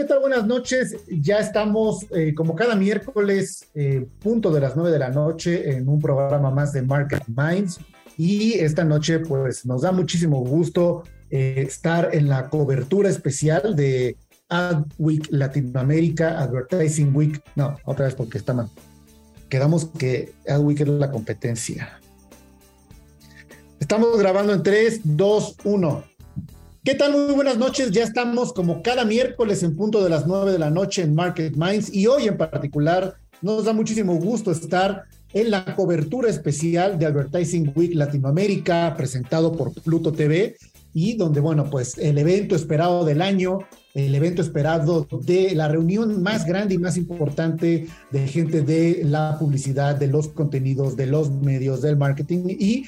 ¿Qué tal? Buenas noches. Ya estamos, eh, como cada miércoles, eh, punto de las nueve de la noche, en un programa más de Market Minds. Y esta noche, pues, nos da muchísimo gusto eh, estar en la cobertura especial de Ad Week Latinoamérica, Advertising Week. No, otra vez porque está mal. Quedamos que Ad Week es la competencia. Estamos grabando en 3, 2, 1. ¿Qué tal? Muy buenas noches. Ya estamos como cada miércoles en punto de las 9 de la noche en Market Minds y hoy en particular nos da muchísimo gusto estar en la cobertura especial de Advertising Week Latinoamérica presentado por Pluto TV y donde, bueno, pues el evento esperado del año, el evento esperado de la reunión más grande y más importante de gente de la publicidad, de los contenidos, de los medios, del marketing y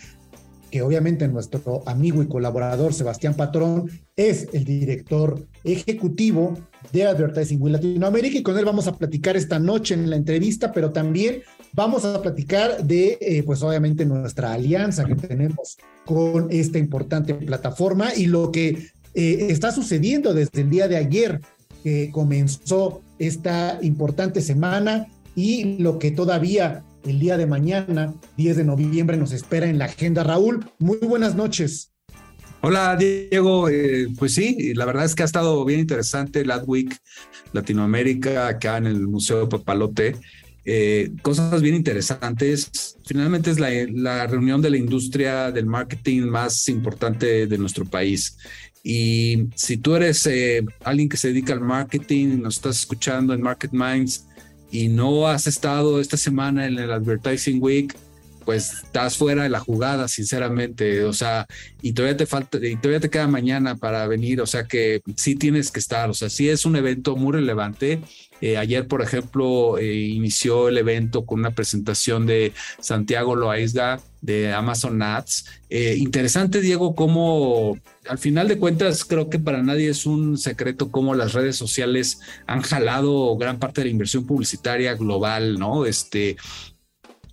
que obviamente nuestro amigo y colaborador Sebastián Patrón es el director ejecutivo de Advertising Week Latinoamérica y con él vamos a platicar esta noche en la entrevista, pero también vamos a platicar de, eh, pues obviamente, nuestra alianza que tenemos con esta importante plataforma y lo que eh, está sucediendo desde el día de ayer que comenzó esta importante semana y lo que todavía el día de mañana, 10 de noviembre, nos espera en la agenda. Raúl, muy buenas noches. Hola Diego, eh, pues sí, la verdad es que ha estado bien interesante el Week Latinoamérica acá en el Museo de Papalote. Eh, cosas bien interesantes. Finalmente es la, reunión de la industria del marketing más importante de nuestro país. Y si tú eres eh, alguien que se dedica al marketing, nos estás escuchando en Market Minds, y no has estado esta semana en el Advertising Week, pues estás fuera de la jugada, sinceramente. O sea, y todavía te falta, y todavía te queda mañana para venir. O sea que sí tienes que estar. O sea, sí es un evento muy relevante. Eh, ayer, por ejemplo, eh, inició el evento con una presentación de Santiago Loaiza de Amazon Ads. Eh, interesante, Diego, cómo al final de cuentas creo que para nadie es un secreto cómo las redes sociales han jalado gran parte de la inversión publicitaria global, ¿no? Este,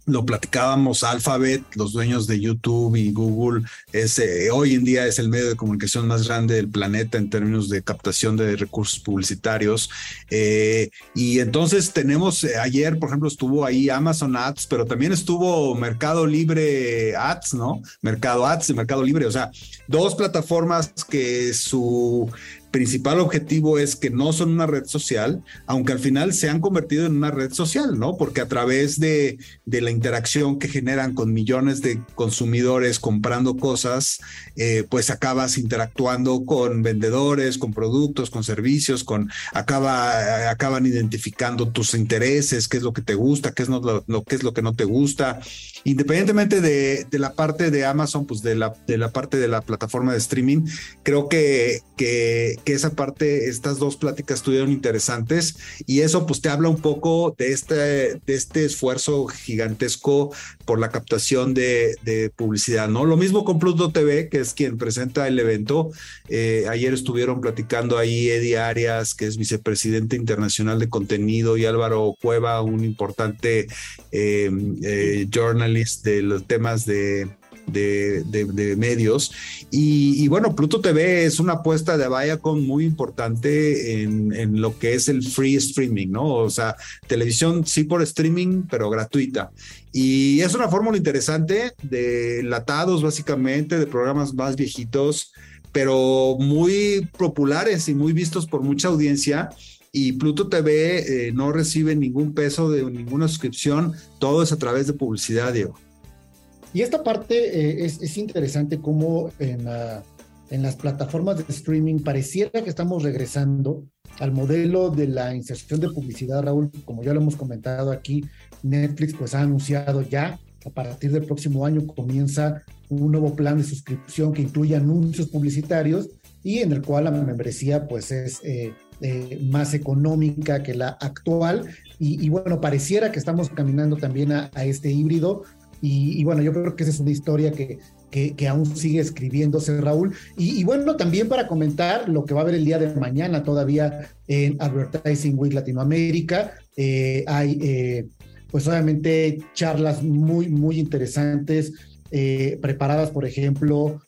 lo platicábamos, Alphabet, los dueños de YouTube y Google, es, eh, hoy en día es el medio de comunicación más grande del planeta en términos de captación de recursos publicitarios. Eh, y entonces tenemos, eh, ayer, por ejemplo, estuvo ahí Amazon Ads, pero también estuvo Mercado Libre Ads, ¿no? Mercado Ads y Mercado Libre, o sea, dos plataformas que su principal objetivo es que no son una red social, aunque al final se han convertido en una red social, ¿no? Porque a través de, de la interacción que generan con millones de consumidores comprando cosas, eh, pues acabas interactuando con vendedores, con productos, con servicios, con acaba, acaban identificando tus intereses, qué es lo que te gusta, qué es, lo, qué es lo que no te gusta. Independientemente de, de, la parte de Amazon, pues de la, de la parte de la plataforma de streaming, creo que, que que esa parte, estas dos pláticas estuvieron interesantes y eso pues te habla un poco de este, de este esfuerzo gigantesco por la captación de, publicidad, ¿no? Lo mismo con Pluto TV, que es quien presenta el evento. Eh, ayer estuvieron platicando ahí Eddie Arias, que es vicepresidente internacional de contenido, y Álvaro Cueva, un importante eh, eh, journalist de los temas de de, medios. Y, bueno, Pluto TV es una apuesta de Viacom muy importante en, lo que es el free streaming, ¿no? O sea, televisión sí por streaming, pero gratuita. Y es una fórmula interesante de latados, básicamente, de programas más viejitos, pero muy populares y muy vistos por mucha audiencia y Pluto TV eh, no recibe ningún peso de ninguna suscripción, todo es a través de publicidad, Diego. Y esta parte eh, es, interesante como en, las plataformas de streaming pareciera que estamos regresando al modelo de la inserción de publicidad, Raúl, como ya lo hemos comentado aquí, Netflix pues ha anunciado ya, a partir del próximo año comienza un nuevo plan de suscripción que incluye anuncios publicitarios y en el cual la membresía pues es eh, eh, más económica que la actual, y, bueno, pareciera que estamos caminando también a, este híbrido. Y, bueno, yo creo que esa es una historia que, que, aún sigue escribiéndose, Raúl. Y, bueno, también para comentar lo que va a haber el día de mañana todavía en Advertising Week Latinoamérica. Eh, hay, eh, pues obviamente, charlas muy, muy interesantes, eh, preparadas, por ejemplo,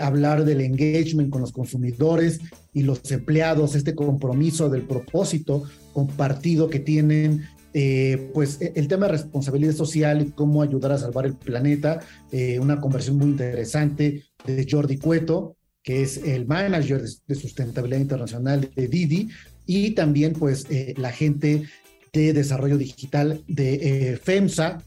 hablar del engagement con los consumidores y los empleados, este compromiso del propósito compartido que tienen eh, pues e, el tema de responsabilidad social y cómo ayudar a salvar el planeta, eh, una conversión muy interesante de Jordi Cueto, que es el manager de, sustentabilidad internacional de Didi, y también pues eh, la gente de desarrollo digital de FEMSA,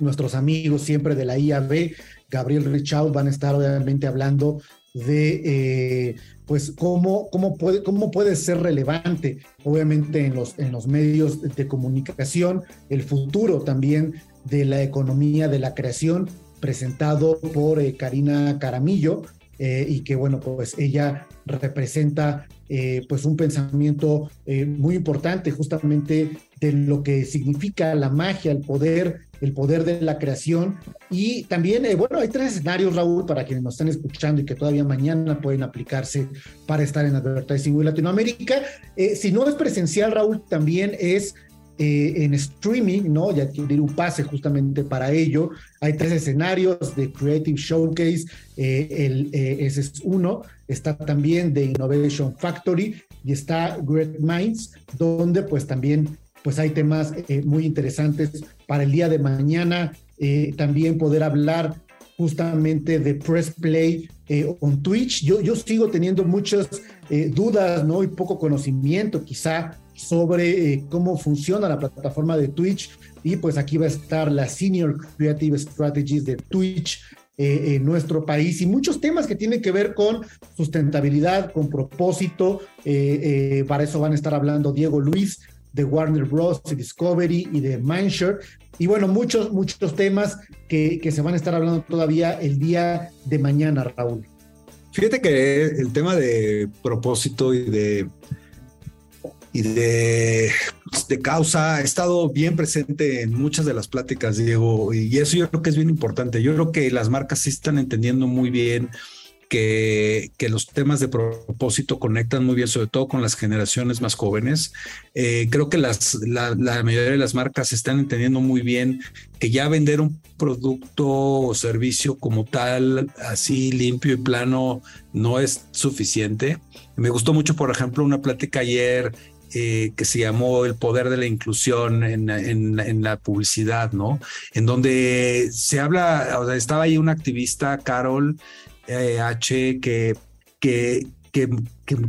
nuestros amigos siempre de la IAB, Gabriel Richaud, van a estar obviamente hablando de pues cómo, cómo, puede, cómo puede ser relevante, obviamente en los, en los medios de comunicación, el futuro también de la economía de la creación, presentado por eh, Karina Caramillo, eh, y que bueno, pues ella representa eh, pues un pensamiento muy importante justamente de lo que significa la magia, el poder el poder de la creación. Y también, eh, bueno, hay tres escenarios, Raúl, para quienes nos están escuchando y que todavía mañana pueden aplicarse para estar en Advertising Week Latinoamérica. Eh, si no es presencial, Raúl, también es eh, en streaming, ¿no? Y adquirir un pase justamente para ello. Hay tres escenarios de Creative Showcase, ese es uno. Está también de Innovation Factory y está Great Minds, donde pues también pues hay temas eh, muy interesantes para el día de mañana. Eh, también poder hablar justamente de Press Play eh, on Twitch. Yo, yo sigo teniendo muchas dudas, ¿no? Y poco conocimiento quizá sobre cómo funciona la plataforma de Twitch. Y pues aquí va a estar la Senior Creative Strategies de Twitch, en nuestro país y muchos temas que tienen que ver con sustentabilidad, con propósito. para eso van a estar hablando Diego Luis, de Warner Bros. y Discovery y de Mindshare. Y bueno, muchos, muchos temas que, que se van a estar hablando todavía el día de mañana, Raúl. Fíjate que el tema de propósito y de y de, de, causa ha estado bien presente en muchas de las pláticas, Diego, y eso yo creo que es bien importante. Yo creo que las marcas sí están entendiendo muy bien que, los temas de propósito conectan muy bien, sobre todo con las generaciones más jóvenes. Eh, creo que las, la, mayoría de las marcas están entendiendo muy bien que ya vender un producto o servicio como tal, así limpio y plano, no es suficiente. Me gustó mucho, por ejemplo, una plática ayer eh, que se llamó El poder de la inclusión en, en, la publicidad, ¿no? En donde se habla, o sea, estaba ahí una activista, Carol, H que, que, que,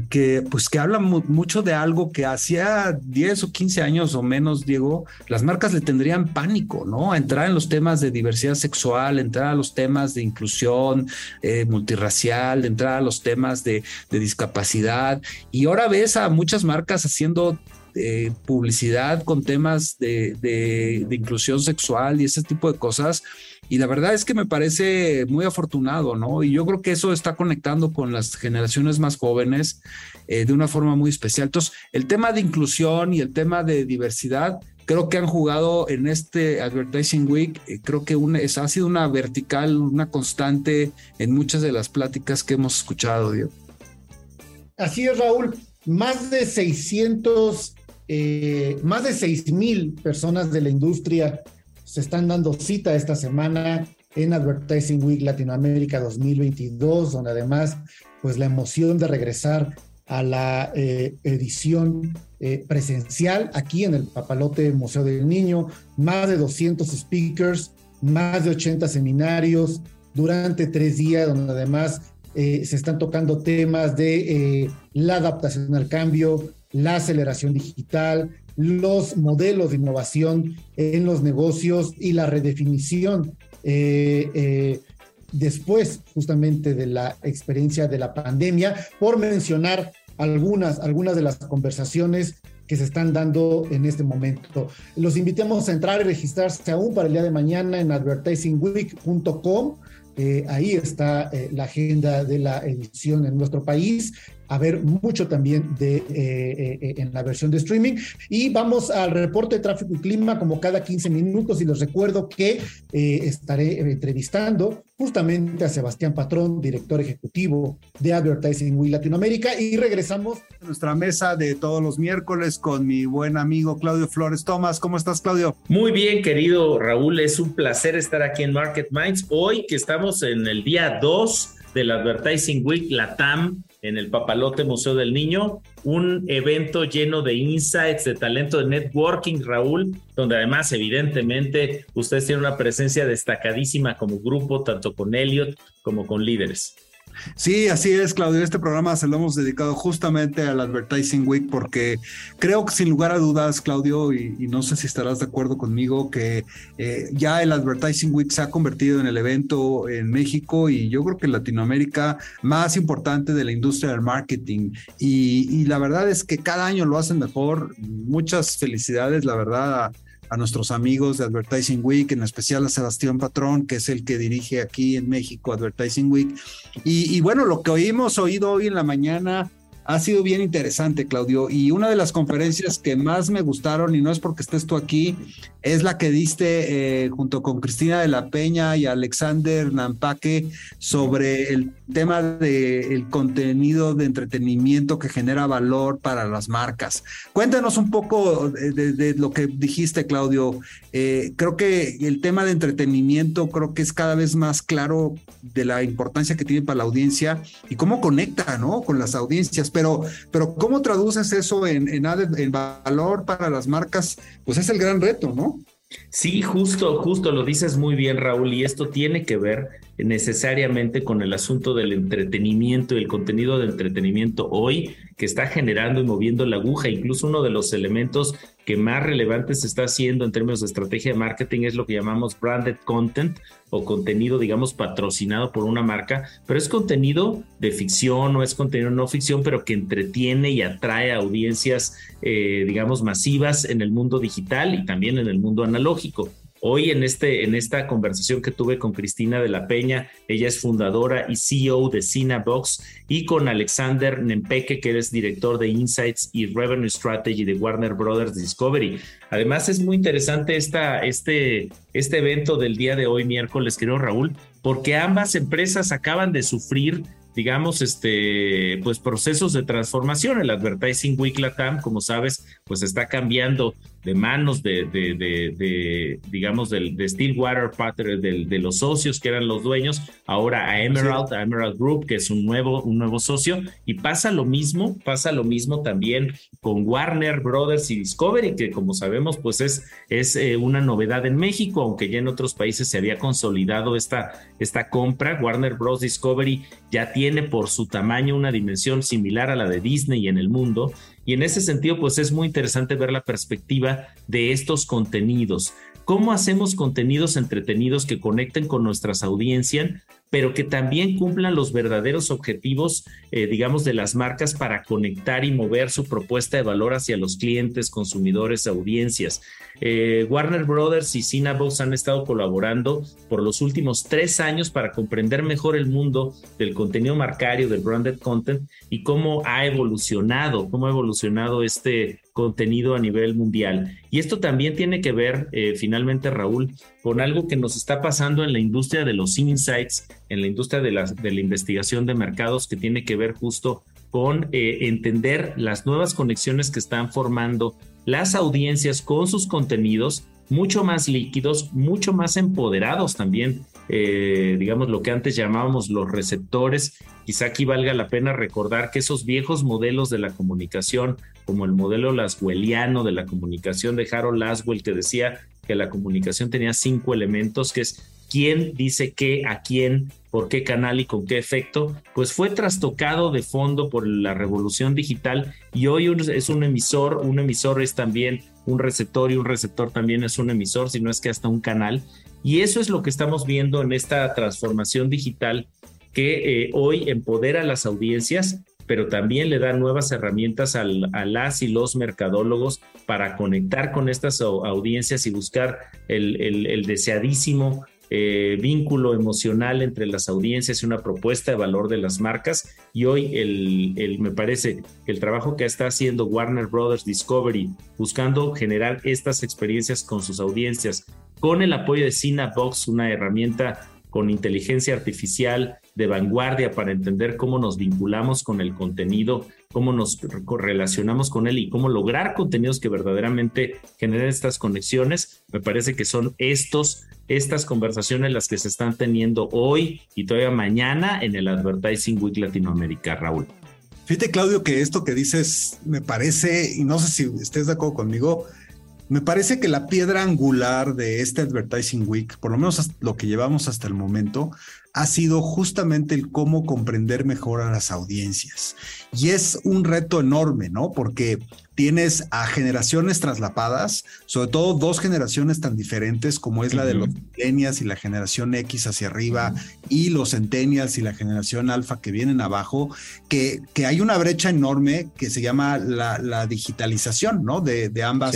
que, pues que habla mucho de algo que hacía 10 o 15 años o menos, Diego, las marcas le tendrían pánico, ¿no? Entrar en los temas de diversidad sexual, entrar a los temas de inclusión eh, multirracial, entrar a los temas de, discapacidad. Y ahora ves a muchas marcas haciendo eh, publicidad con temas de inclusión sexual y ese tipo de cosas y la verdad es que me parece muy afortunado, ¿no? Y yo creo que eso está conectando con las generaciones más jóvenes eh, de una forma muy especial. Entonces, el tema de inclusión y el tema de diversidad, creo que han jugado en este Advertising Week, eh, creo que una, ha sido una vertical, una constante en muchas de las pláticas que hemos escuchado, Diego. Así es, Raúl. Más de 600, eh, más de 6 mil personas de la industria se están dando cita esta semana en Advertising Week Latinoamérica 2022, donde además, pues la emoción de regresar a la eh, edición eh, presencial aquí en el Papalote Museo del Niño, más de 200 speakers, más de 80 seminarios durante tres días, donde además eh, se están tocando temas de la adaptación al cambio, la aceleración digital, los modelos de innovación en los negocios y la redefinición eh, eh, después justamente de la experiencia de la pandemia, por mencionar algunas, algunas de las conversaciones que se están dando en este momento. Los invitamos a entrar y registrarse aún para el día de mañana en advertisingweek.com. Eh, ahí está la agenda de la edición en nuestro país a ver mucho también de, en la versión de streaming. Y vamos al reporte de tráfico y clima como cada 15 minutos y les recuerdo que estaré entrevistando justamente a Sebastián Patrón, director ejecutivo de Advertising Week Latinoamérica. Y regresamos a nuestra mesa de todos los miércoles con mi buen amigo Claudio Flores Tomás. ¿Cómo estás, Claudio? Muy bien, querido Raúl. Es un placer estar aquí en Market Minds. Hoy que estamos en el día 2 del Advertising Week Latam en el Papalote Museo del Niño, un evento lleno de insights, de talento, de networking, Raúl, donde además evidentemente ustedes tienen una presencia destacadísima como grupo, tanto con Elliot como con líderes. Sí, así es, Claudio. Este programa se lo hemos dedicado justamente al Advertising Week porque creo que sin lugar a dudas, Claudio, y, no sé si estarás de acuerdo conmigo, que eh, ya el Advertising Week se ha convertido en el evento en México y yo creo que en Latinoamérica más importante de la industria del marketing. Y, la verdad es que cada año lo hacen mejor. Muchas felicidades, la verdad, nuestros amigos de Advertising Week, en especial a Sebastián Patrón, que es el que dirige aquí en México Advertising Week. Y, y bueno, lo que oímos oído hoy en la mañana ha sido bien interesante, Claudio. Y una de las conferencias que más me gustaron, y no es porque estés tú aquí, es la que diste eh, junto con Cristina de la Peña y Alexander Nampaque sobre el tema del contenido de entretenimiento que genera valor para las marcas. Cuéntanos un poco de, lo que dijiste, Claudio. Eh, creo que el tema de entretenimiento creo que es cada vez más claro de la importancia que tiene para la audiencia y cómo conecta, ¿no? Con las audiencias pero, pero ¿cómo traduces eso en, en, en valor para las marcas? Pues es el gran reto, ¿no? Sí, justo, justo lo dices muy bien, Raúl, y esto tiene que ver necesariamente con el asunto del entretenimiento y el contenido de entretenimiento hoy que está generando y moviendo la aguja. Incluso uno de los elementos que más relevantes se está haciendo en términos de estrategia de marketing es lo que llamamos branded content o contenido, digamos, patrocinado por una marca, pero es contenido de ficción o es contenido no ficción, pero que entretiene y atrae a audiencias, eh, digamos, masivas en el mundo digital y también en el mundo analógico. Hoy en, este, en esta conversación que tuve con Cristina de la Peña, ella es fundadora y CEO de Cinebox, y con Alexander Nempeke, que es director de Insights y Revenue Strategy de Warner Brothers Discovery. Además es muy interesante esta, este, este evento del día de hoy, miércoles, querido Raúl, porque ambas empresas acaban de sufrir digamos, este, pues procesos de transformación. El Advertising Week Latam, como sabes, pues está cambiando de manos de, de, de, digamos, del, de Stillwater, de, de, los socios que eran los dueños, ahora a Emerald, a Emerald Group, que es un nuevo, un nuevo socio, y pasa lo mismo, pasa lo mismo también con Warner Brothers y Discovery, que como sabemos, pues es, es eh, una novedad en México, aunque ya en otros países se había consolidado esta, esta compra. Warner Bros. Discovery ya tiene por su tamaño una dimensión similar a la de Disney en el mundo y en ese sentido, pues es muy interesante ver la perspectiva de estos contenidos. ¿Cómo hacemos contenidos entretenidos que conecten con nuestras audiencias, pero que también cumplan los verdaderos objetivos, eh, digamos, de las marcas para conectar y mover su propuesta de valor hacia los clientes, consumidores, audiencias. Eh, Warner Brothers y Cinebox han estado colaborando por los últimos tres años para comprender mejor el mundo del contenido marcario, del branded content y cómo ha evolucionado, cómo ha evolucionado este contenido a nivel mundial. Y esto también tiene que ver, eh, finalmente, Raúl, con algo que nos está pasando en la industria de los insights, en la industria de la, de la investigación de mercados, que tiene que ver justo con eh, entender las nuevas conexiones que están formando las audiencias con sus contenidos mucho más líquidos, mucho más empoderados también, eh, digamos lo que antes llamábamos los receptores. Quizá aquí valga la pena recordar que esos viejos modelos de la comunicación, como el modelo laswelliano de la comunicación de Harold Laswell, que decía que la comunicación tenía cinco elementos, que es quién dice qué, a quién, por qué canal y con qué efecto, pues fue trastocado de fondo por la revolución digital y hoy es un emisor, un emisor es también un receptor y un receptor también es un emisor, si no es que hasta un canal. Y eso es lo que estamos viendo en esta transformación digital que eh, hoy empodera a las audiencias, pero también le da nuevas herramientas a las y los mercadólogos para conectar con estas audiencias y buscar el, el deseadísimo eh, vínculo emocional entre las audiencias y una propuesta de valor de las marcas. Y hoy el, el, me parece el trabajo que está haciendo Warner Brothers Discovery buscando generar estas experiencias con sus audiencias, con el apoyo de Cinebox, una herramienta con inteligencia artificial de vanguardia para entender cómo nos vinculamos con el contenido, cómo nos relacionamos con él y cómo lograr contenidos que verdaderamente generen estas conexiones. Me parece que son estos, estas conversaciones las que se están teniendo hoy y todavía mañana en el Advertising Week Latinoamérica, Raúl. Fíjate, Claudio, que esto que dices me parece, y no sé si estés de acuerdo conmigo, me parece que la piedra angular de este Advertising Week, por lo menos lo que llevamos hasta el momento, ha sido justamente el cómo comprender mejor a las audiencias. Y es un reto enorme, ¿no? Porque tienes a generaciones traslapadas, sobre todo dos generaciones tan diferentes como es la de los millennials y la generación X hacia arriba y los centennials y la generación alfa que vienen abajo, que, que hay una brecha enorme que se llama la, digitalización, ¿no? De, de ambas.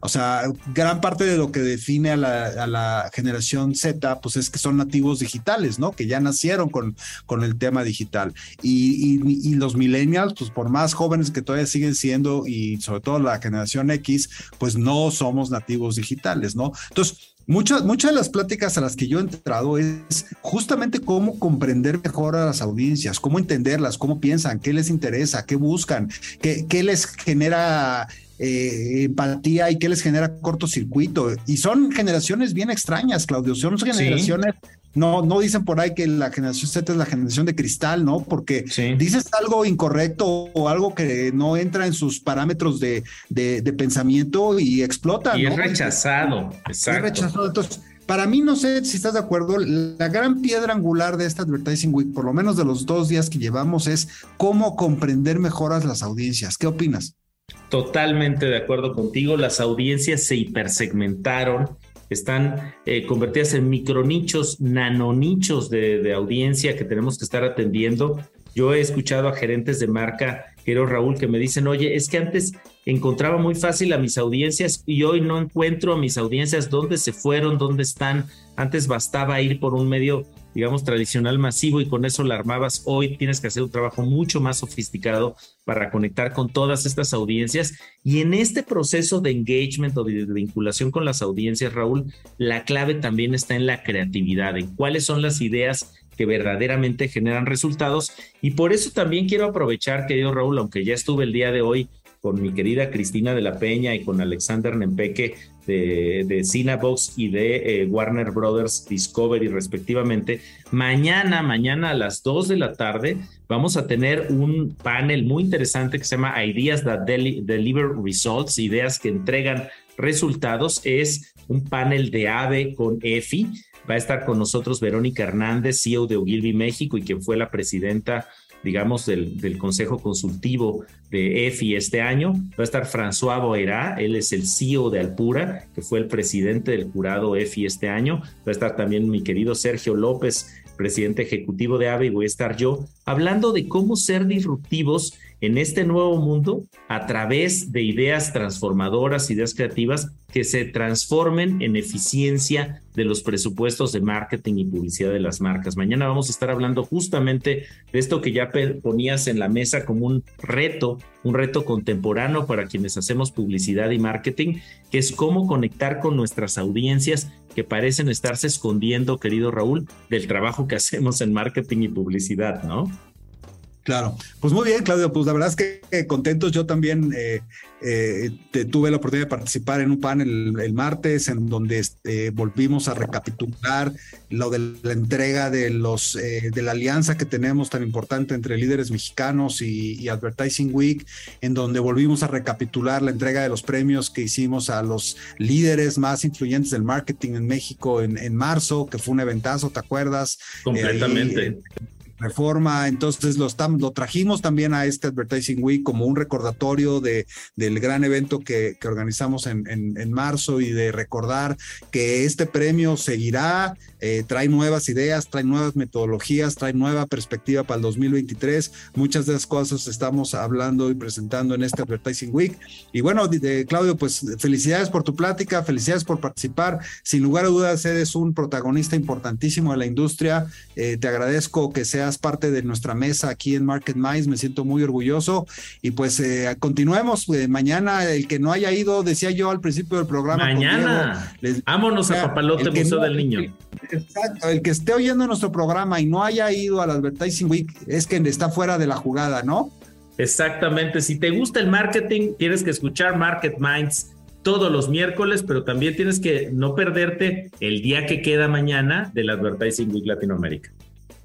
O sea, gran parte de lo que define a la, generación Z, pues es que son nativos digitales, ¿no? Que ya nacieron con, con el tema digital. Y, y, los millennials, pues por más jóvenes que todavía siguen siendo y sobre todo la generación X, pues no somos nativos digitales, ¿no? Entonces, Muchas, muchas de las pláticas a las que yo he entrado es justamente cómo comprender mejor a las audiencias, cómo entenderlas, cómo piensan, qué les interesa, qué buscan, qué, qué les genera eh, empatía y qué les genera cortocircuito. Y son generaciones bien extrañas, Claudio. Son generaciones no, no dicen por ahí que la generación Z es la generación de cristal, ¿no? Porque dices algo incorrecto o algo que no entra en sus parámetros de, pensamiento y explota. Y es rechazado, exacto. Es rechazado. Entonces, para mí, no sé si estás de acuerdo, la gran piedra angular de esta Advertising Week, por lo menos de los dos días que llevamos, es cómo comprender mejor a las audiencias. ¿Qué opinas? Totalmente de acuerdo contigo. Las audiencias se hipersegmentaron están eh, convertidas en micronichos, nanonichos de, de audiencia que tenemos que estar atendiendo. Yo he escuchado a gerentes de marca, quiero Raúl, que me dicen, oye, es que antes encontraba muy fácil a mis audiencias y hoy no encuentro a mis audiencias dónde se fueron, dónde están. Antes bastaba ir por un medio digamos, tradicional masivo y con eso la armabas. Hoy tienes que hacer un trabajo mucho más sofisticado para conectar con todas estas audiencias. Y en este proceso de engagement o de vinculación con las audiencias, Raúl, la clave también está en la creatividad, en cuáles son las ideas que verdaderamente generan resultados. Y por eso también quiero aprovechar, querido Raúl, aunque ya estuve el día de hoy con mi querida Cristina de la Peña y con Alexander Nempeque de, de Cinebox y de eh, Warner Brothers Discovery respectivamente. Mañana, mañana a las 2 de la tarde vamos a tener un panel muy interesante que se llama Ideas that Deliver Results, ideas que entregan resultados. Es un panel de AVE con EFI. Va a estar con nosotros Verónica Hernández, CEO de Ogilvy México y quien fue la presidenta digamos, del, del, Consejo Consultivo de EFI este año. Va a estar François Boera, él es el CEO de Alpura, que fue el presidente del jurado EFI este año. Va a estar también mi querido Sergio López, presidente ejecutivo de AVE, y voy a estar yo hablando de cómo ser disruptivos en este nuevo mundo a través de ideas transformadoras, ideas creativas que se transformen en eficiencia de los presupuestos de marketing y publicidad de las marcas. Mañana vamos a estar hablando justamente de esto que ya ponías en la mesa como un reto, un reto contemporáneo para quienes hacemos publicidad y marketing, que es cómo conectar con nuestras audiencias que parecen estarse escondiendo, querido Raúl, del trabajo que hacemos en marketing y publicidad, ¿no? Claro, pues muy bien, Claudio, pues la verdad es que contentos. Yo también eh, eh, tuve la oportunidad de participar en un panel el, martes en donde este, volvimos a recapitular lo de la entrega de los eh, de la alianza que tenemos tan importante entre líderes mexicanos y, Advertising Week, en donde volvimos a recapitular la entrega de los premios que hicimos a los líderes más influyentes del marketing en México en, en marzo, que fue un eventazo, ¿te acuerdas? Completamente reforma. Entonces lo, estamos, lo trajimos también a este Advertising Week como un recordatorio de, del gran evento que, que organizamos en, en, marzo y de recordar que este premio seguirá, eh, trae nuevas ideas, trae nuevas metodologías, trae nueva perspectiva para el 2023. Muchas de las cosas estamos hablando y presentando en este Advertising Week. Y bueno, Claudio, pues felicidades por tu plática, felicidades por participar. Sin lugar a dudas, eres un protagonista importantísimo de la industria. Eh, te agradezco que seas parte de nuestra mesa aquí en Market Minds, me siento muy orgulloso y pues eh, continuemos eh, mañana, el que no haya ido, decía yo al principio del programa. Mañana, vámonos a Papalote Museo del Niño. Exacto, el que esté oyendo nuestro programa y no haya ido al Advertising Week es que está fuera de la jugada, ¿no? Exactamente, si te gusta el marketing, tienes que escuchar Market Minds todos los miércoles, pero también tienes que no perderte el día que queda mañana del Advertising Week Latinoamérica.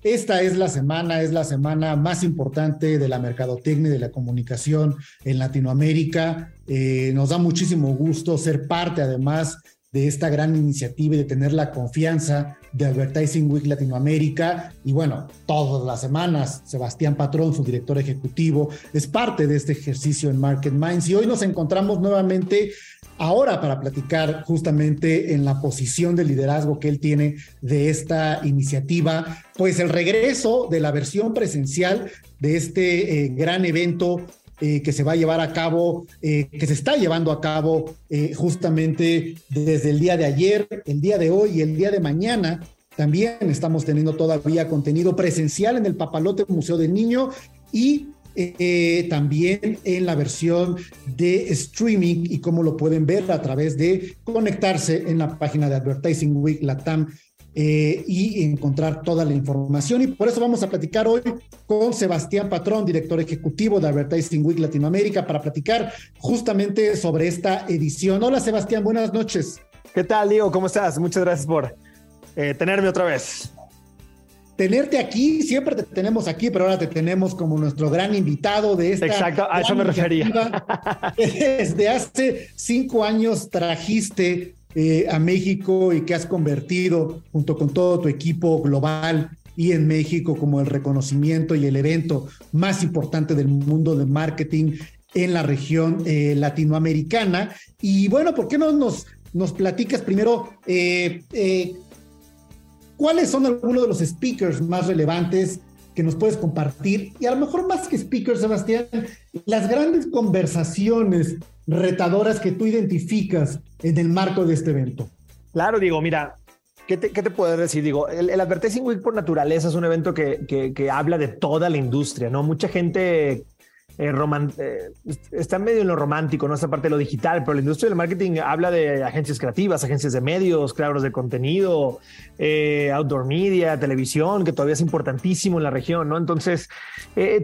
Esta es la semana, es la semana más importante de la mercadotecnia y de la comunicación en Latinoamérica. Eh, nos da muchísimo gusto ser parte, además, de esta gran iniciativa y de tener la confianza de Advertising Week Latinoamérica. Y bueno, todas las semanas, Sebastián Patrón, su director ejecutivo, es parte de este ejercicio en Market Minds. Y hoy nos encontramos nuevamente ahora para platicar justamente en la posición de liderazgo que él tiene de esta iniciativa, pues el regreso de la versión presencial de este eh, gran evento eh, que se va a llevar a cabo, eh, que se está llevando a cabo justamente desde el día de ayer, el día de hoy y el día de mañana. También estamos teniendo todavía contenido presencial en el Papalote Museo del Niño y eh, también en la versión de streaming y cómo lo pueden ver a través de conectarse en la página de Advertising Week Latam eh, y encontrar toda la información. Y por eso vamos a platicar hoy con Sebastián Patrón, director ejecutivo de Advertising Week Latinoamérica, para platicar justamente sobre esta edición. Hola Sebastián, buenas noches. ¿Qué tal, Diego? ¿Cómo estás? Muchas gracias por eh, tenerme otra vez tenerte aquí, siempre te tenemos aquí, pero ahora te tenemos como nuestro gran invitado de esta. Exacto, a eso me refería. Desde hace cinco años trajiste eh, a México y que has convertido junto con todo tu equipo global y en México como el reconocimiento y el evento más importante del mundo de marketing en la región eh, latinoamericana. Y bueno, ¿por qué no nos, nos platicas primero eh, ¿Cuáles son algunos de los speakers más relevantes que nos puedes compartir? Y a lo mejor más que speakers, Sebastián, las grandes conversaciones retadoras que tú identificas en el marco de este evento. Claro, digo, mira, ¿Qué te, ¿Qué puedo decir? Digo, el, Advertising Week por naturaleza es un evento que, que, habla de toda la industria, ¿no? Mucha gente eh, eh, está medio en lo romántico, ¿no? Esta parte de lo digital, pero la industria del marketing habla de agencias creativas, agencias de medios, creadores de contenido, eh, outdoor media, televisión, que todavía es importantísimo en la región, ¿no? Entonces,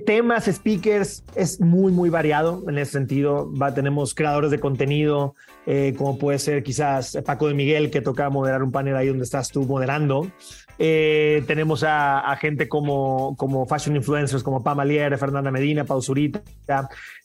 temas, speakers, es muy, muy variado en ese sentido. Va, tenemos creadores de contenido, como puede ser quizás Paco de Miguel, que toca moderar un panel ahí donde estás tú moderando. Eh, tenemos a, gente como, como fashion influencers, como Pam Alier, Fernanda Medina, Pau Zurita.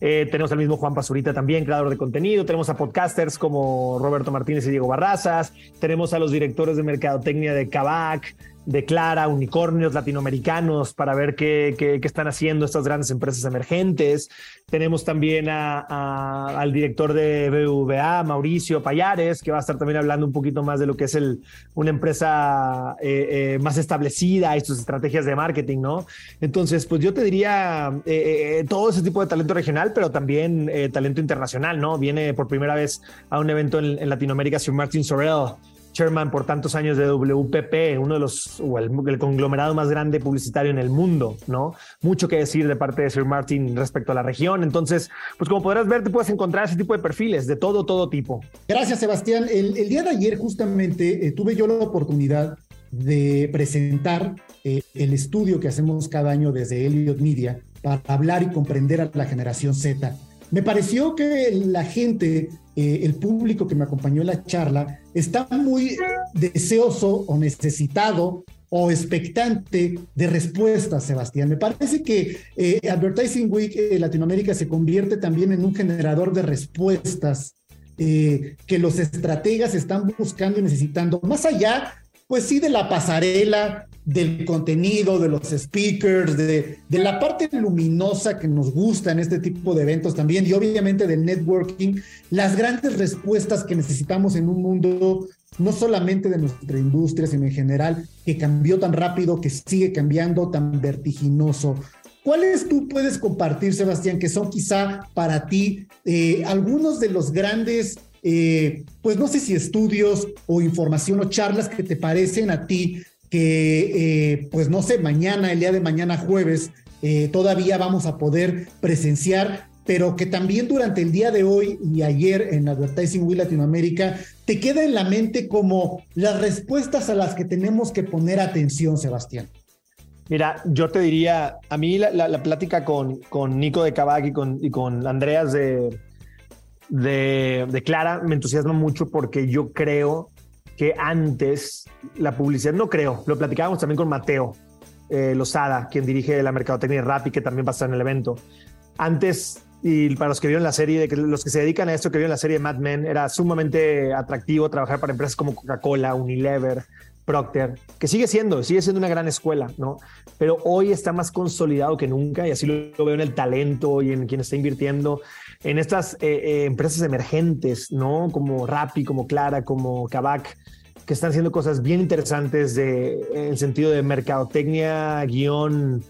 Eh, tenemos al mismo Juan Pazurita también, creador de contenido. Tenemos a podcasters como Roberto Martínez y Diego Barrazas. Tenemos a los directores de mercadotecnia de Kavak de Clara, unicornios latinoamericanos para ver qué, qué, están haciendo estas grandes empresas emergentes. Tenemos también al director de BVA, Mauricio Payares, que va a estar también hablando un poquito más de lo que es el, una empresa eh, eh, más establecida y sus estrategias de marketing, ¿no? Entonces, pues yo te diría eh, todo ese tipo de talento regional, pero también talento internacional, ¿no? Viene por primera vez a un evento en, en Latinoamérica, Sir Martin Sorrell chairman por tantos años de WPP, uno de los, o el, conglomerado más grande publicitario en el mundo, ¿no? Mucho que decir de parte de Sir Martin respecto a la región. Entonces, pues como podrás ver, te puedes encontrar ese tipo de perfiles de todo, todo tipo. Gracias, Sebastián. El, día de ayer justamente eh, tuve yo la oportunidad de presentar eh, el estudio que hacemos cada año desde Elliot Media para hablar y comprender a la generación Z. Me pareció que la gente eh, el público que me acompañó en la charla está muy deseoso o necesitado o expectante de respuestas, Sebastián. Me parece que eh, Advertising Week eh, Latinoamérica se convierte también en un generador de respuestas que los estrategas están buscando y necesitando, más allá, pues sí, de la pasarela del contenido, de los speakers, de, de la parte luminosa que nos gusta en este tipo de eventos también y obviamente del networking, las grandes respuestas que necesitamos en un mundo no solamente de nuestra industria, sino en general, que cambió tan rápido, que sigue cambiando tan vertiginoso. ¿Cuáles tú puedes compartir, Sebastián, que son quizá para ti eh, algunos de los grandes, eh, pues no sé si estudios o información o charlas que te parecen a ti que, eh, pues no sé, mañana, el día de mañana jueves, todavía vamos a poder presenciar pero que también durante el día de hoy y ayer en Advertising Week Latinoamérica te queda en la mente como las respuestas a las que tenemos que poner atención, Sebastián. Mira, yo te diría, a mí la, plática con, con Nico de Kabak y con, y con Andreas de, de, Clara me entusiasma mucho porque yo creo que antes la publicidad, no creo, lo platicábamos también con Mateo eh, Lozada, quien dirige la mercadotecnia de Rappi, que también va a estar en el evento. Antes y para los que vieron la serie, de que los que se dedican a esto, que vieron la serie Mad Men, era sumamente atractivo trabajar para empresas como Coca-Cola, Unilever, Procter, que sigue siendo, sigue siendo una gran escuela, ¿no? Pero hoy está más consolidado que nunca y así lo, veo en el talento y en quien está invirtiendo en estas eh, eh, empresas emergentes, ¿no? Como Rappi, como Clara, como Kavak, que están haciendo cosas bien interesantes de, en el sentido de mercadotecnia, guion,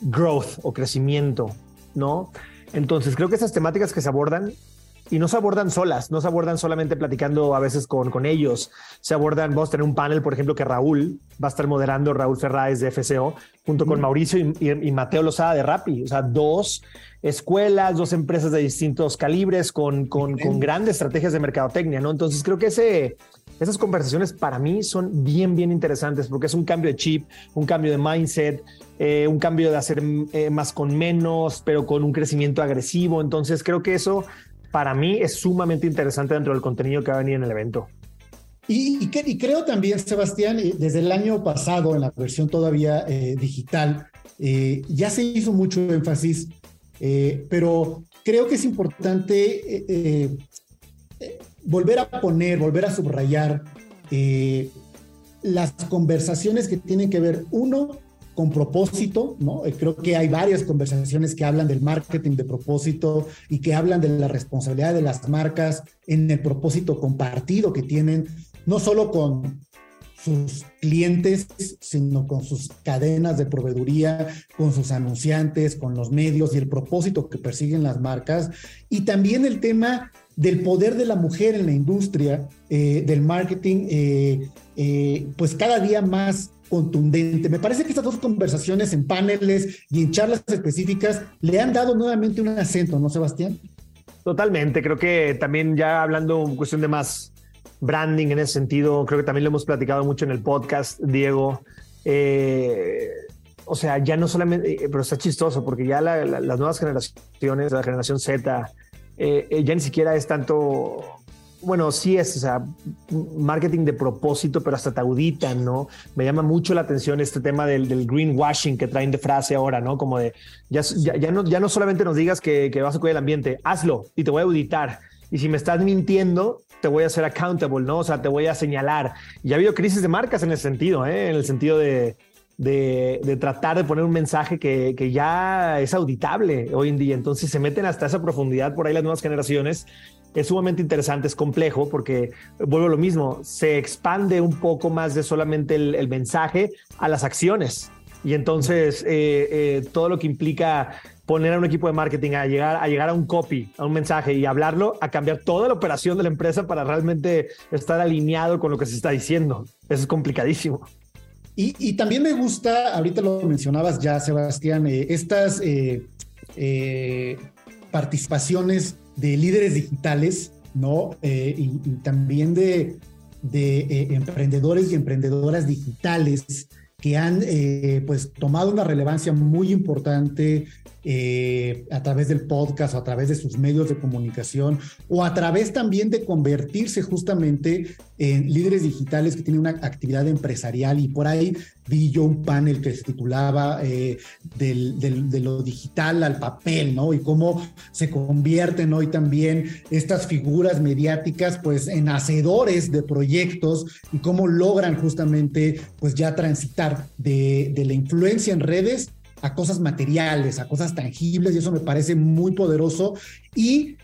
growth o crecimiento, ¿no? Entonces, creo que esas temáticas que se abordan y no se abordan solas, no se abordan solamente platicando a veces con, con ellos, se abordan, vamos a tener un panel, por ejemplo, que Raúl va a estar moderando, Raúl Ferráez de FCO, junto con Mauricio y, Mateo Lozada de Rappi, o sea, dos escuelas, dos empresas de distintos calibres con, con, con grandes estrategias de mercadotecnia, ¿no? Entonces creo que ese, esas conversaciones para mí son bien, bien interesantes porque es un cambio de chip, un cambio de mindset, eh, un cambio de hacer eh, más con menos, pero con un crecimiento agresivo. Entonces creo que eso para mí es sumamente interesante dentro del contenido que va a venir en el evento. Y, creo también, Sebastián, eh, desde el año pasado, en la versión todavía digital, ya se hizo mucho énfasis, pero creo que es importante volver a poner, volver a subrayar las conversaciones que tienen que ver, uno, con propósito, ¿no? Eh, creo que hay varias conversaciones que hablan del marketing de propósito y que hablan de la responsabilidad de las marcas en el propósito compartido que tienen, no solo con sus clientes, sino con sus cadenas de proveeduría, con sus anunciantes, con los medios y el propósito que persiguen las marcas. Y también el tema del poder de la mujer en la industria eh, del marketing, eh, pues cada día más contundente. Me parece que estas dos conversaciones en paneles y en charlas específicas le han dado nuevamente un acento, ¿no, Sebastián? Totalmente, creo que también ya hablando cuestión de más branding en ese sentido, creo que también lo hemos platicado mucho en el podcast, Diego. Eh, o sea, ya no solamente, eh, pero está chistoso porque ya las nuevas generaciones, la generación Z, eh, ya ni siquiera es tanto bueno, sí es, o sea, marketing de propósito, pero hasta te auditan, ¿no? Me llama mucho la atención este tema del, greenwashing que traen de frase ahora, ¿no? Como de, ya, ya, no, ya no solamente nos digas que, vas a cuidar el ambiente, hazlo y te voy a auditar. Y si me estás mintiendo, te voy a hacer accountable, ¿no? O sea, te voy a señalar. Y ha habido crisis de marcas en ese sentido, ¿eh? En el sentido de, de, tratar de poner un mensaje que, que, ya es auditable hoy en día. Entonces se meten hasta esa profundidad por ahí las nuevas generaciones es sumamente interesante, es complejo porque, vuelvo a lo mismo, se expande un poco más de solamente el, mensaje a las acciones. Y entonces eh, eh, todo lo que implica poner a un equipo de marketing a llegar, a llegar a un copy, a un mensaje y hablarlo, a cambiar toda la operación de la empresa para realmente estar alineado con lo que se está diciendo. Eso es complicadísimo. Y, también me gusta, ahorita lo mencionabas ya, Sebastián, eh, estas participaciones de líderes digitales, ¿no? Eh, y, también de, eh, emprendedores y emprendedoras digitales que han eh, pues tomado una relevancia muy importante a través del podcast a través de sus medios de comunicación o a través también de convertirse justamente líderes digitales que tienen una actividad empresarial y por ahí vi yo un panel que se titulaba eh, de lo digital al papel, ¿no? Y cómo se convierten hoy también estas figuras mediáticas, pues, en hacedores de proyectos y cómo logran justamente, pues, ya transitar de, de la influencia en redes a cosas materiales, a cosas tangibles, y eso me parece muy poderoso. Y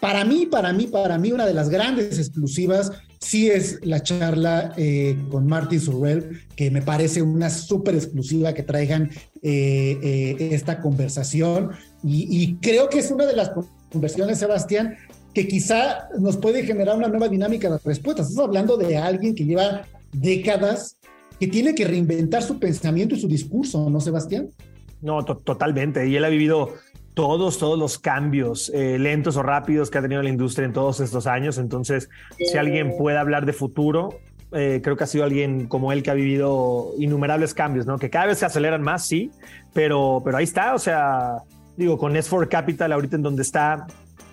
para mí, para mí, para mí, una de las grandes exclusivas sí es la charla eh, con Martin Surrell, que me parece una súper exclusiva que traigan eh, eh, esta conversación. Y, creo que es una de las conversaciones, Sebastián, que quizá nos puede generar una nueva dinámica de respuestas. Estás hablando de alguien que lleva décadas, que tiene que reinventar su pensamiento y su discurso, ¿no, Sebastián? No, totalmente. Y él ha vivido todos, todos los cambios eh, lentos o rápidos que ha tenido la industria en todos estos años. Entonces, si alguien puede hablar de futuro, eh, creo que ha sido alguien como él que ha vivido innumerables cambios, ¿no? Que cada vez se aceleran más, sí, pero, pero ahí está, o sea, digo, con S4 Capital ahorita en donde está,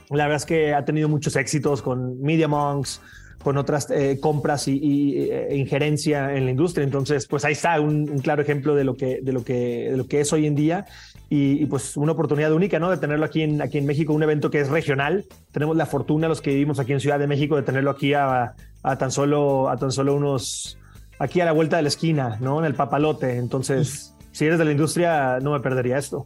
la verdad es que ha tenido muchos éxitos con Media Monks, con otras eh, compras y, injerencia en la industria. Entonces, pues ahí está un, un, claro ejemplo de lo que, de lo que, de lo que es hoy en día y, pues una oportunidad única, ¿no? De tenerlo aquí en, aquí en México, un evento que es regional. Tenemos la fortuna, los que vivimos aquí en Ciudad de México, de tenerlo aquí a, tan, solo, a tan solo unos, aquí a la vuelta de la esquina, ¿no? En el papalote. Entonces, si eres de la industria, no me perdería esto.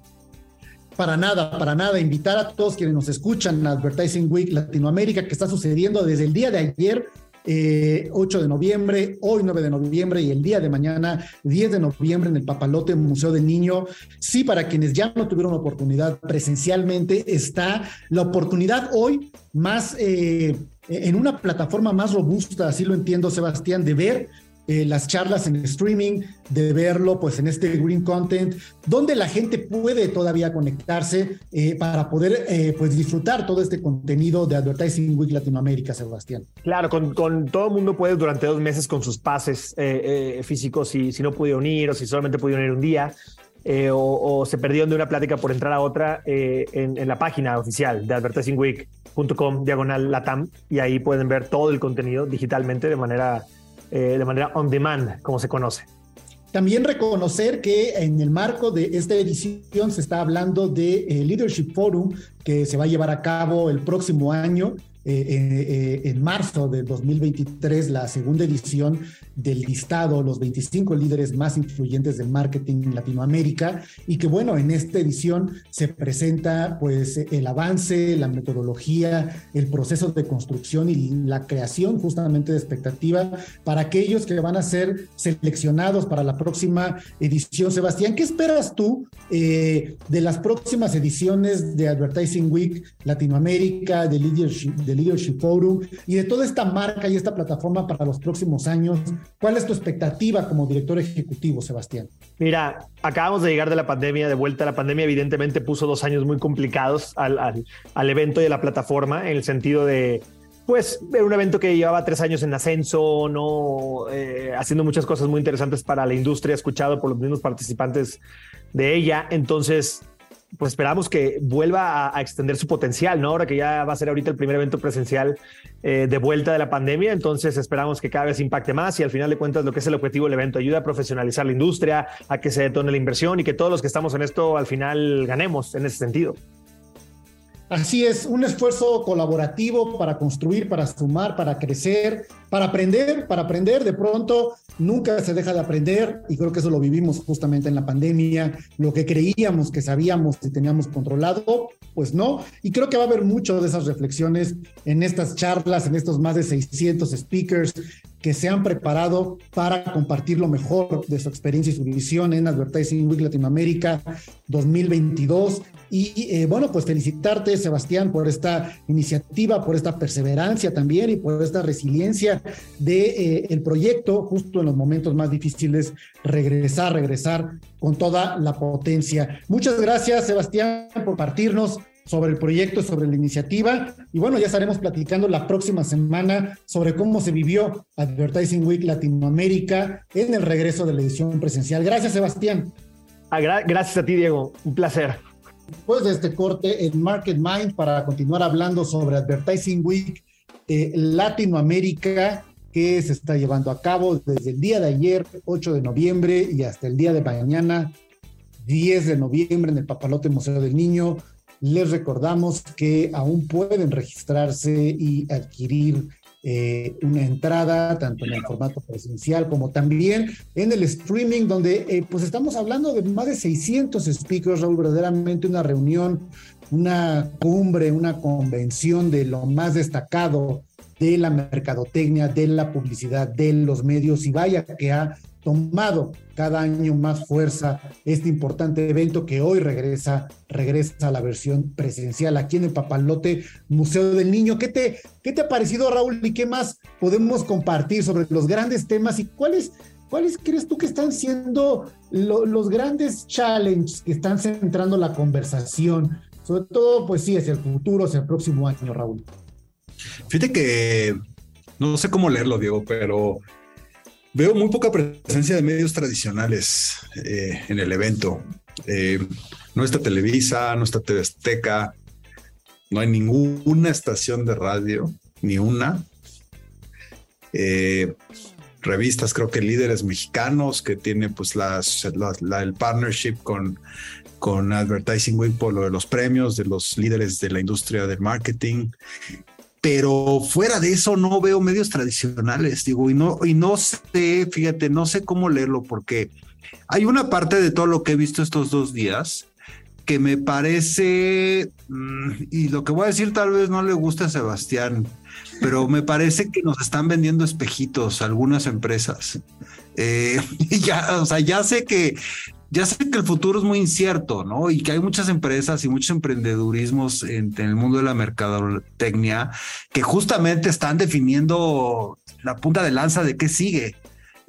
Para nada, para nada. Invitar a todos quienes nos escuchan a Advertising Week Latinoamérica, que está sucediendo desde el día de ayer 8 eh, de noviembre, hoy 9 de noviembre y el día de mañana 10 de noviembre en el Papalote Museo del Niño. Sí, para quienes ya no tuvieron oportunidad presencialmente, está la oportunidad hoy más eh, en una plataforma más robusta, así lo entiendo Sebastián, de ver eh, las charlas en streaming, de verlo pues en este Green Content, donde la gente puede todavía conectarse eh, para poder eh, pues disfrutar todo este contenido de Advertising Week Latinoamérica, Sebastián. Claro, con, todo el mundo puede durante dos meses con sus pases físicos si, si no pudo unir o si solamente pudieron ir un día. o, se perdieron de una plática por entrar a otra en, en, la página oficial de advertisingweek.com diagonal latam y ahí pueden ver todo el contenido digitalmente de manera eh, de manera on demand, como se conoce. También reconocer que en el marco de esta edición se está hablando de eh, Leadership Forum que se va a llevar a cabo el próximo año eh, eh, en marzo de 2023 la segunda edición del listado, los 25 líderes más influyentes del marketing en Latinoamérica, y que bueno, en esta edición se presenta pues el avance, la metodología, el proceso de construcción y la creación justamente de expectativa para aquellos que van a ser seleccionados para la próxima edición. Sebastián, ¿qué esperas tú eh, de las próximas ediciones de Advertising Week Latinoamérica, de Leadership? De Leadership Forum y de toda esta marca y esta plataforma para los próximos años. ¿Cuál es tu expectativa como director ejecutivo, Sebastián? Mira, acabamos de llegar de la pandemia, de vuelta. La pandemia evidentemente puso dos años muy complicados al, al, evento y a la plataforma en el sentido de pues era un evento que llevaba tres años en ascenso, no eh, haciendo muchas cosas muy interesantes para la industria, escuchado por los mismos participantes de ella. Entonces, pues esperamos que vuelva a, extender su potencial, ¿no? Ahora que ya va a ser ahorita el primer evento presencial eh, de vuelta de la pandemia, entonces esperamos que cada vez impacte más y al final de cuentas lo que es el objetivo del evento ayuda a profesionalizar la industria, a que se detone la inversión y que todos los que estamos en esto al final ganemos en ese sentido. Así es, un esfuerzo colaborativo para construir, para sumar, para crecer, para aprender, para aprender. De pronto nunca se deja de aprender y creo que eso lo vivimos justamente en la pandemia. Lo que creíamos que sabíamos y teníamos controlado, pues no. Y creo que va a haber mucho de esas reflexiones en estas charlas, en estos más de 600 speakers que se han preparado para compartir lo mejor de su experiencia y su visión en Advertising Week Latinoamérica 2022. Y eh, bueno, pues felicitarte, Sebastián, por esta iniciativa, por esta perseverancia también y por esta resiliencia de eh, proyecto, justo en los momentos más difíciles, regresar, regresar con toda la potencia. Muchas gracias, Sebastián, por partirnos sobre el proyecto, sobre la iniciativa. Y bueno, ya estaremos platicando la próxima semana sobre cómo se vivió Advertising Week Latinoamérica en el regreso de la edición presencial. Gracias, Sebastián. Gracias a ti, Diego. Un placer. Después de este corte en Market Mind para continuar hablando sobre Advertising Week Latinoamérica, que se está llevando a cabo desde el día de ayer, 8 de noviembre, y hasta el día de mañana, 10 de noviembre, en el Papalote Museo del Niño. Les recordamos que aún pueden registrarse y adquirir eh, una entrada, tanto en el formato presencial como también en el streaming, donde eh, pues estamos hablando de más de 600 speakers, Raúl, verdaderamente una reunión, una cumbre, una convención de lo más destacado de la mercadotecnia, de la publicidad, de los medios, y vaya que ha tomado cada año más fuerza este importante evento que hoy regresa, regresa a la versión presencial aquí en el Papalote Museo del Niño. ¿Qué te, qué te ha parecido, Raúl? ¿Y qué más podemos compartir sobre los grandes temas y cuáles, cuáles crees tú que están siendo los grandes challenges que están centrando la conversación? Sobre todo, pues sí, hacia el futuro, hacia el próximo año, Raúl. Fíjate que no sé cómo leerlo, Diego, pero veo muy poca presencia de medios tradicionales eh, en el evento. Eh, no está Televisa, no está TV Azteca, no hay ninguna estación de radio, ni una. Eh, revistas, creo que líderes mexicanos que tiene pues las, el partnership con, con Advertising Week por lo de los premios de los líderes de la industria del marketing pero fuera de eso no veo medios tradicionales, digo, y no, y no sé, fíjate, no sé cómo leerlo porque hay una parte de todo lo que he visto estos dos días que me parece, mm, y lo que voy a decir tal vez no le gusta a Sebastián, pero me parece que nos están vendiendo espejitos algunas empresas. Eh, ya, o sea, ya sé que ya sé que el futuro es muy incierto, ¿no? Y que hay muchas empresas y muchos emprendedurismos en, el mundo de la mercadotecnia que justamente están definiendo la punta de lanza de qué sigue.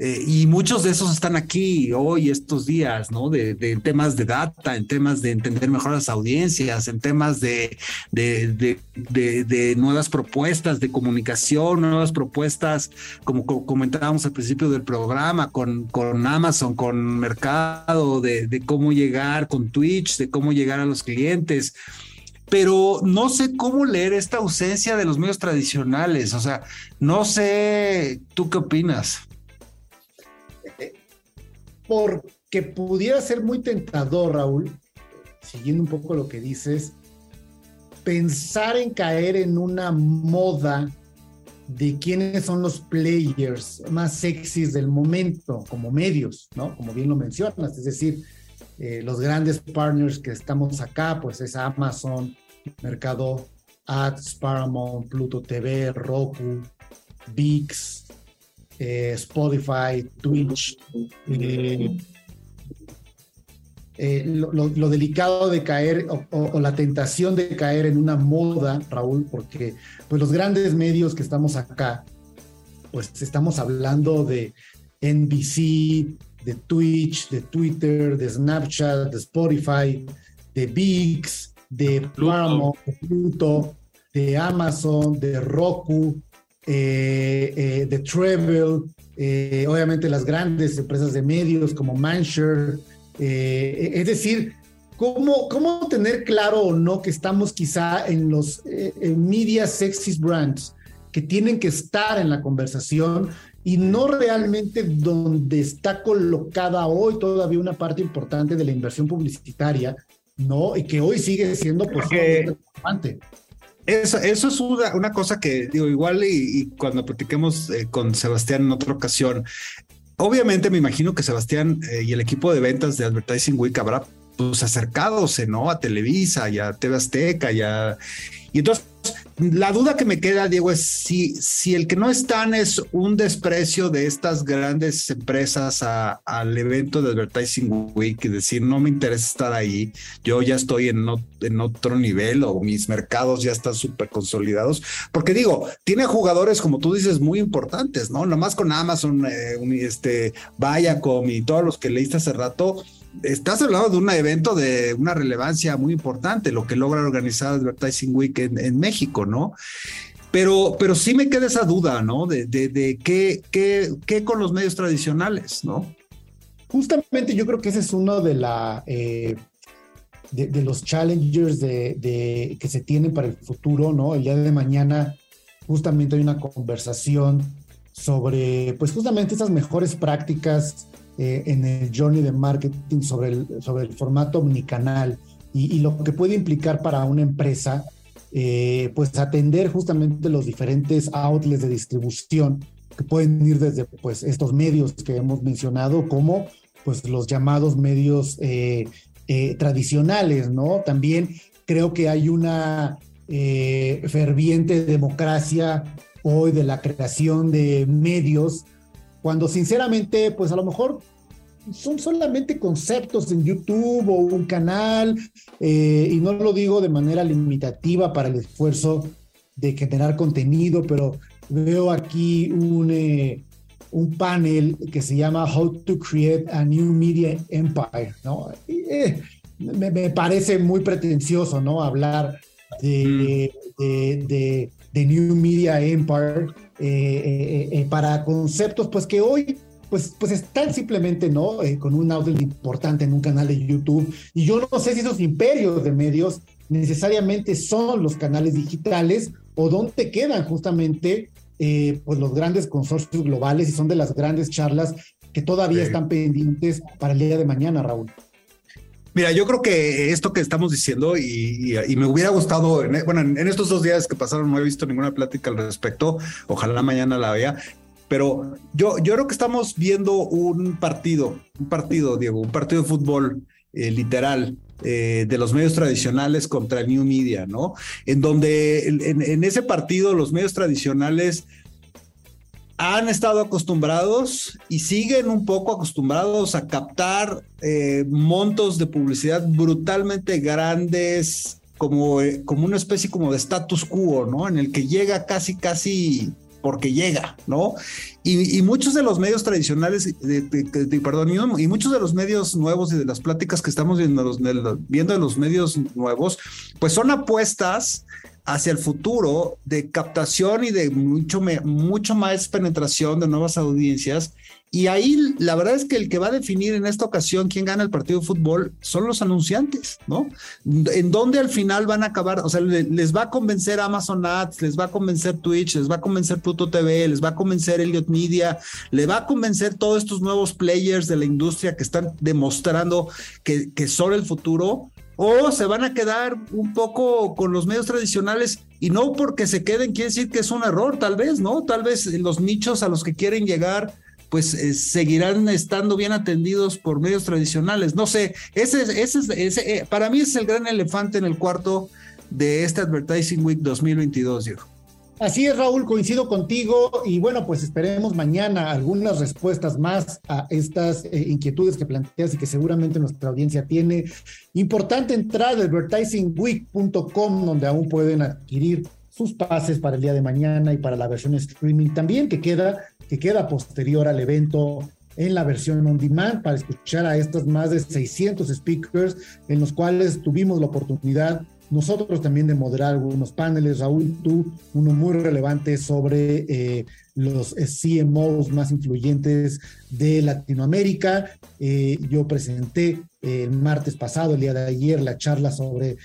Eh, y muchos de esos están aquí hoy, estos días, ¿no? De, temas de data, en temas de entender mejor las audiencias, en temas de, de, nuevas propuestas de comunicación, nuevas propuestas, como comentábamos al principio del programa, con, con Amazon, con Mercado, de, cómo llegar, con Twitch, de cómo llegar a los clientes pero no sé cómo leer esta ausencia de los medios tradicionales. O sea, no sé, ¿tú qué opinas? Porque pudiera ser muy tentador, Raúl, siguiendo un poco lo que dices, pensar en caer en una moda de quiénes son los players más sexys del momento como medios, ¿no? Como bien lo mencionas, es decir, eh, los grandes partners que estamos acá, pues es Amazon, Mercado Ads, Paramount, Pluto TV, Roku, VIX, eh, Spotify, Twitch. Eh, eh, lo, delicado de caer o, la tentación de caer en una moda, Raúl, porque pues los grandes medios que estamos acá, pues estamos hablando de NBC, de Twitch, de Twitter, de Snapchat, de Spotify, de VIX, de Paramount, de Pluto, de Amazon, de Roku, eh, eh, de Travel, eh, obviamente las grandes empresas de medios como Manshare. es decir, ¿cómo, ¿cómo tener claro o no que estamos quizá en los media sexy brands que tienen que estar en la conversación y no realmente donde está colocada hoy todavía una parte importante de la inversión publicitaria, ¿no? Y que hoy sigue siendo pues, importante. Eso, eso es una, cosa que digo, igual y, cuando platiquemos eh, con Sebastián en otra ocasión, obviamente me imagino que Sebastián eh, y el equipo de ventas de Advertising Week habrá pues acercándose, ¿no? A Televisa y a TV Azteca y a... Y entonces la duda que me queda, Diego, es si, si el que no están es un desprecio de estas grandes empresas al evento de Advertising Week y decir, no me interesa estar ahí, yo ya estoy en, en otro nivel o mis mercados ya están súper consolidados. Porque digo, tiene jugadores, como tú dices, muy importantes, ¿no? Nomás con Amazon, eh, este, Viacom y todos los que leíste hace rato estás hablando de un evento de una relevancia muy importante, lo que logra organizar Advertising Week en, México, ¿no? Pero, pero sí me queda esa duda, ¿no? De, qué, qué, qué, con los medios tradicionales, ¿no? Justamente yo creo que ese es uno de la... Eh, de, los challengers de, que se tienen para el futuro, ¿no? El día de mañana justamente hay una conversación sobre, pues justamente esas mejores prácticas eh, en el journey de marketing sobre el, sobre el formato omnicanal y, lo que puede implicar para una empresa, eh, pues atender justamente los diferentes outlets de distribución que pueden ir desde pues estos medios que hemos mencionado como pues los llamados medios eh, tradicionales, ¿no? También creo que hay una ferviente democracia hoy de la creación de medios, cuando sinceramente, pues a lo mejor son solamente conceptos en YouTube o un canal, y no lo digo de manera limitativa para el esfuerzo de generar contenido, pero veo aquí un, un panel que se llama How to Create a New Media Empire, ¿no? Eh, me, parece muy pretencioso, ¿no? Hablar de, mm. de, de, New Media Empire eh, eh, para conceptos, pues que hoy pues, pues están simplemente, ¿no? con un audio importante en un canal de YouTube. Y yo no sé si esos imperios de medios necesariamente son los canales digitales o dónde quedan justamente eh, pues los grandes consorcios globales y son de las grandes charlas que todavía están pendientes para el día de mañana, Raúl. Mira, yo creo que esto que estamos diciendo y, me hubiera gustado, bueno, en, estos dos días que pasaron no he visto ninguna plática al respecto, ojalá mañana la vea, pero yo, yo creo que estamos viendo un partido, un partido, Diego, un partido de fútbol eh, literal, eh, de los medios tradicionales contra el New Media, ¿no? En donde en, ese partido los medios tradicionales han estado acostumbrados y siguen un poco acostumbrados a captar eh, montos de publicidad brutalmente grandes, como, eh, como una especie como de status quo, ¿no? En el que llega casi, casi porque llega, ¿no? Y, muchos de los medios tradicionales, perdón, y muchos de los medios nuevos y de las pláticas que estamos viendo, viendo de los medios nuevos, pues son apuestas hacia el futuro de captación y de mucho, mucho más penetración de nuevas audiencias. Y ahí la verdad es que el que va a definir en esta ocasión quién gana el partido de fútbol son los anunciantes, ¿no? En dónde al final van a acabar, o sea, les va a convencer Amazon Ads, les va a convencer Twitch, les va a convencer Pluto TV, les va a convencer Elliot Media, le va a convencer todos estos nuevos players de la industria que están demostrando que, que son el futuro, o se van a quedar un poco con los medios tradicionales y no porque se queden quiere decir que es un error, tal vez, ¿no? Tal vez los nichos a los que quieren llegar pues eh, seguirán estando bien atendidos por medios tradicionales. No sé, ese, ese, ese eh, para mí es el gran elefante en el cuarto de este Advertising Week 2022, Diego. Así es, Raúl, coincido contigo y bueno, pues esperemos mañana algunas respuestas más a estas eh, inquietudes que planteas y que seguramente nuestra audiencia tiene. Importante entrar a advertisingweek.com donde aún pueden adquirir sus pases para el día de mañana y para la versión streaming también que queda que queda posterior al evento en la versión on demand para escuchar a estos más de 600 speakers en los cuales tuvimos la oportunidad nosotros también de moderar algunos paneles. Raúl, tú, uno muy relevante sobre eh, los eh, CMOs más influyentes de Latinoamérica. Eh, yo presenté el martes pasado, el día de ayer, la charla sobre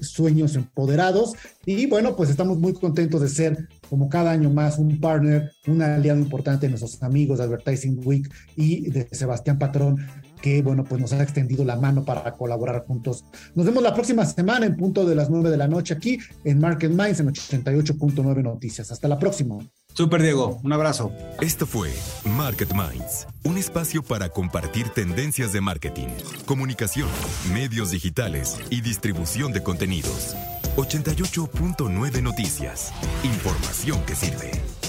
sueños empoderados. Y bueno, pues estamos muy contentos de ser, como cada año más, un partner, un aliado importante de nuestros amigos de Advertising Week y de Sebastián Patrón que, bueno, pues nos ha extendido la mano para colaborar juntos. Nos vemos la próxima semana en punto de las 9 de la noche aquí en Market Minds en 88.9 Noticias. Hasta la próxima. Super Diego, un abrazo. Esto fue Market Minds, un espacio para compartir tendencias de marketing, comunicación, medios digitales y distribución de contenidos. 88.9 Noticias, información que sirve.